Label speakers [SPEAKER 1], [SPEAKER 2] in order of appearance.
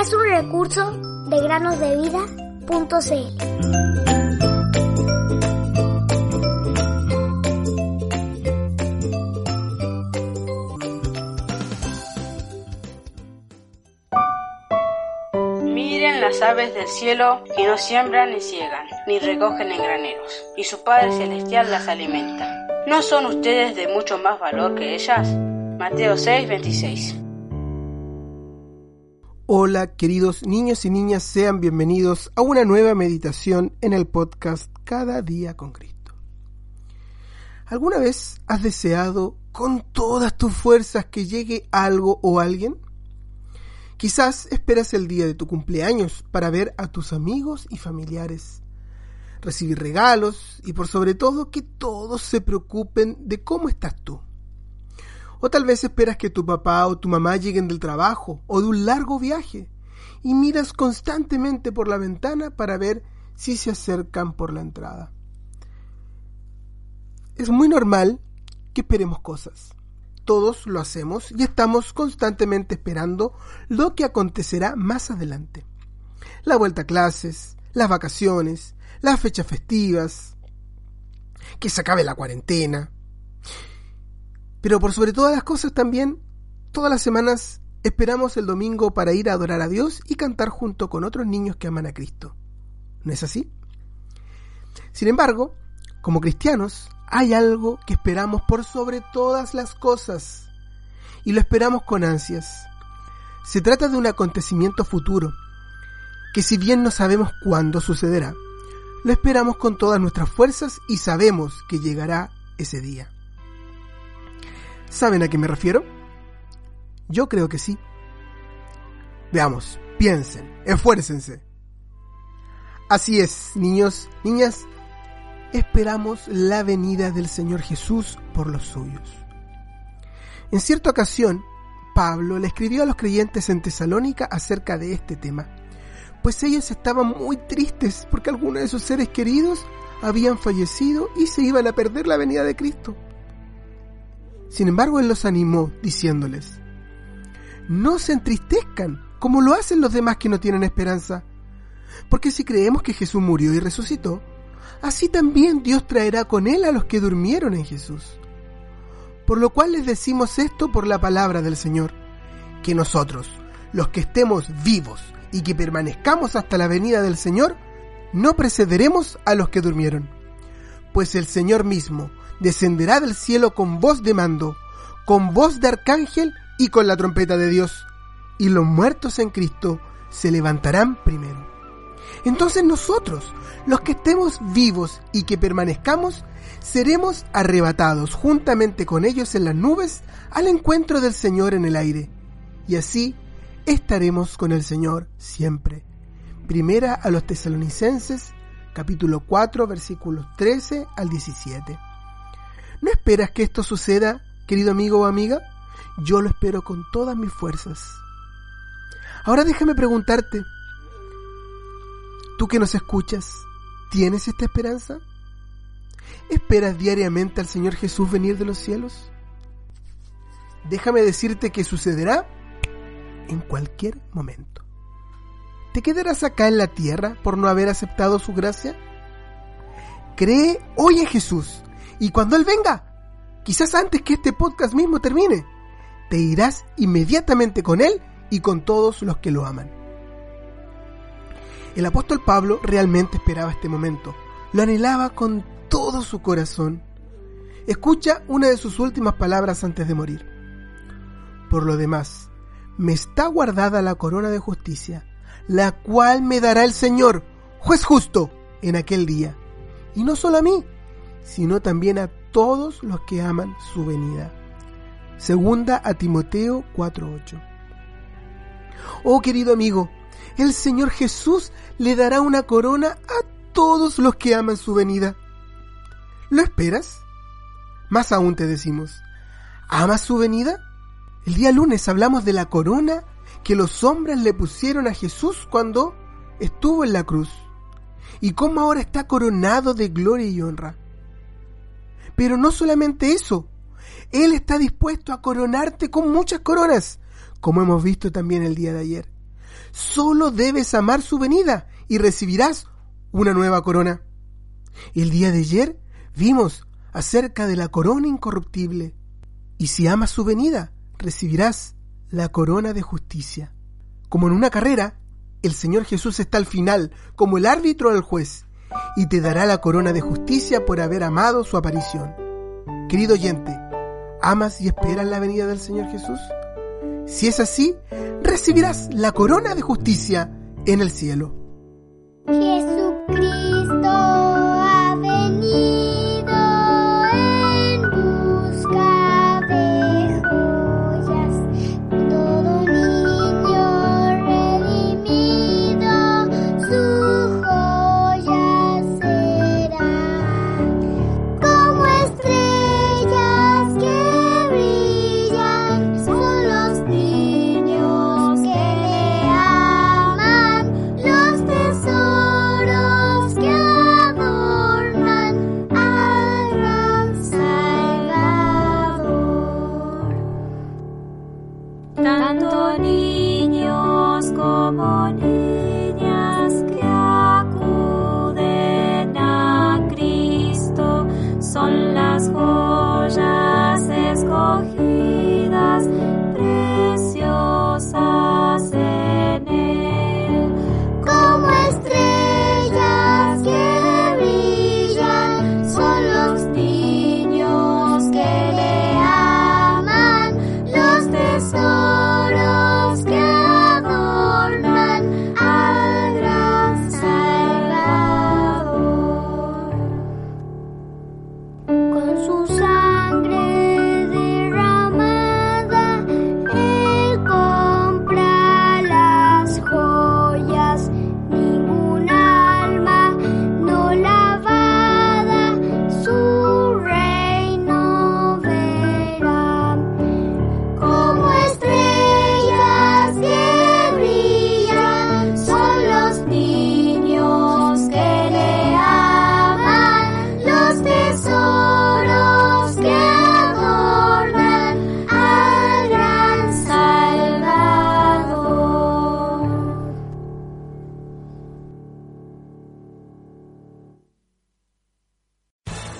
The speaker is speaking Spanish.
[SPEAKER 1] es un recurso de granosdevida.cl.
[SPEAKER 2] Las aves del cielo que no siembran ni ciegan, ni recogen en graneros, y su Padre Celestial las alimenta. ¿No son ustedes de mucho más valor que ellas? Mateo 6, 26.
[SPEAKER 3] Hola queridos niños y niñas, sean bienvenidos a una nueva meditación en el podcast Cada día con Cristo. ¿Alguna vez has deseado con todas tus fuerzas que llegue algo o alguien? Quizás esperas el día de tu cumpleaños para ver a tus amigos y familiares, recibir regalos y por sobre todo que todos se preocupen de cómo estás tú. O tal vez esperas que tu papá o tu mamá lleguen del trabajo o de un largo viaje y miras constantemente por la ventana para ver si se acercan por la entrada. Es muy normal que esperemos cosas. Todos lo hacemos y estamos constantemente esperando lo que acontecerá más adelante. La vuelta a clases, las vacaciones, las fechas festivas, que se acabe la cuarentena. Pero por sobre todas las cosas también, todas las semanas esperamos el domingo para ir a adorar a Dios y cantar junto con otros niños que aman a Cristo. ¿No es así? Sin embargo, como cristianos, hay algo que esperamos por sobre todas las cosas y lo esperamos con ansias. Se trata de un acontecimiento futuro que si bien no sabemos cuándo sucederá, lo esperamos con todas nuestras fuerzas y sabemos que llegará ese día. ¿Saben a qué me refiero? Yo creo que sí. Veamos, piensen, esfuércense. Así es, niños, niñas, esperamos la venida del Señor Jesús por los suyos. En cierta ocasión, Pablo le escribió a los creyentes en Tesalónica acerca de este tema, pues ellos estaban muy tristes porque algunos de sus seres queridos habían fallecido y se iban a perder la venida de Cristo. Sin embargo, él los animó, diciéndoles, no se entristezcan como lo hacen los demás que no tienen esperanza, porque si creemos que Jesús murió y resucitó, así también Dios traerá con él a los que durmieron en Jesús. Por lo cual les decimos esto por la palabra del Señor, que nosotros, los que estemos vivos y que permanezcamos hasta la venida del Señor, no precederemos a los que durmieron. Pues el Señor mismo descenderá del cielo con voz de mando, con voz de arcángel y con la trompeta de Dios, y los muertos en Cristo se levantarán primero. Entonces nosotros, los que estemos vivos y que permanezcamos, seremos arrebatados juntamente con ellos en las nubes al encuentro del Señor en el aire. Y así estaremos con el Señor siempre. Primera a los tesalonicenses, capítulo 4, versículos 13 al 17. ¿No esperas que esto suceda, querido amigo o amiga? Yo lo espero con todas mis fuerzas. Ahora déjame preguntarte, Tú que nos escuchas, ¿tienes esta esperanza? ¿Esperas diariamente al Señor Jesús venir de los cielos? Déjame decirte que sucederá en cualquier momento. ¿Te quedarás acá en la tierra por no haber aceptado su gracia? Cree hoy en Jesús y cuando Él venga, quizás antes que este podcast mismo termine, te irás inmediatamente con Él y con todos los que lo aman. El apóstol Pablo realmente esperaba este momento, lo anhelaba con todo su corazón. Escucha una de sus últimas palabras antes de morir. Por lo demás, me está guardada la corona de justicia, la cual me dará el Señor, juez justo, en aquel día. Y no solo a mí,
[SPEAKER 1] sino también a todos los que aman su venida. Segunda a Timoteo 4:8. Oh querido amigo, el Señor Jesús le dará una corona a todos los que aman su venida. ¿Lo esperas? Más aún te decimos, ¿amas su venida? El día lunes hablamos de la corona que los hombres le pusieron a Jesús cuando estuvo en la cruz y cómo ahora está coronado de gloria y honra. Pero no solamente eso, Él está dispuesto a coronarte con muchas coronas, como hemos visto también el día de ayer. Solo debes amar su venida y recibirás una nueva corona. El día de ayer vimos acerca de la corona incorruptible. Y si amas su venida, recibirás la corona de justicia. Como en una carrera, el Señor Jesús está al final, como el árbitro del juez, y te dará la corona de justicia por haber amado su aparición. Querido oyente, ¿amas y esperas la venida del Señor Jesús? Si es así, recibirás la corona de justicia en el cielo. tanto niños como niños.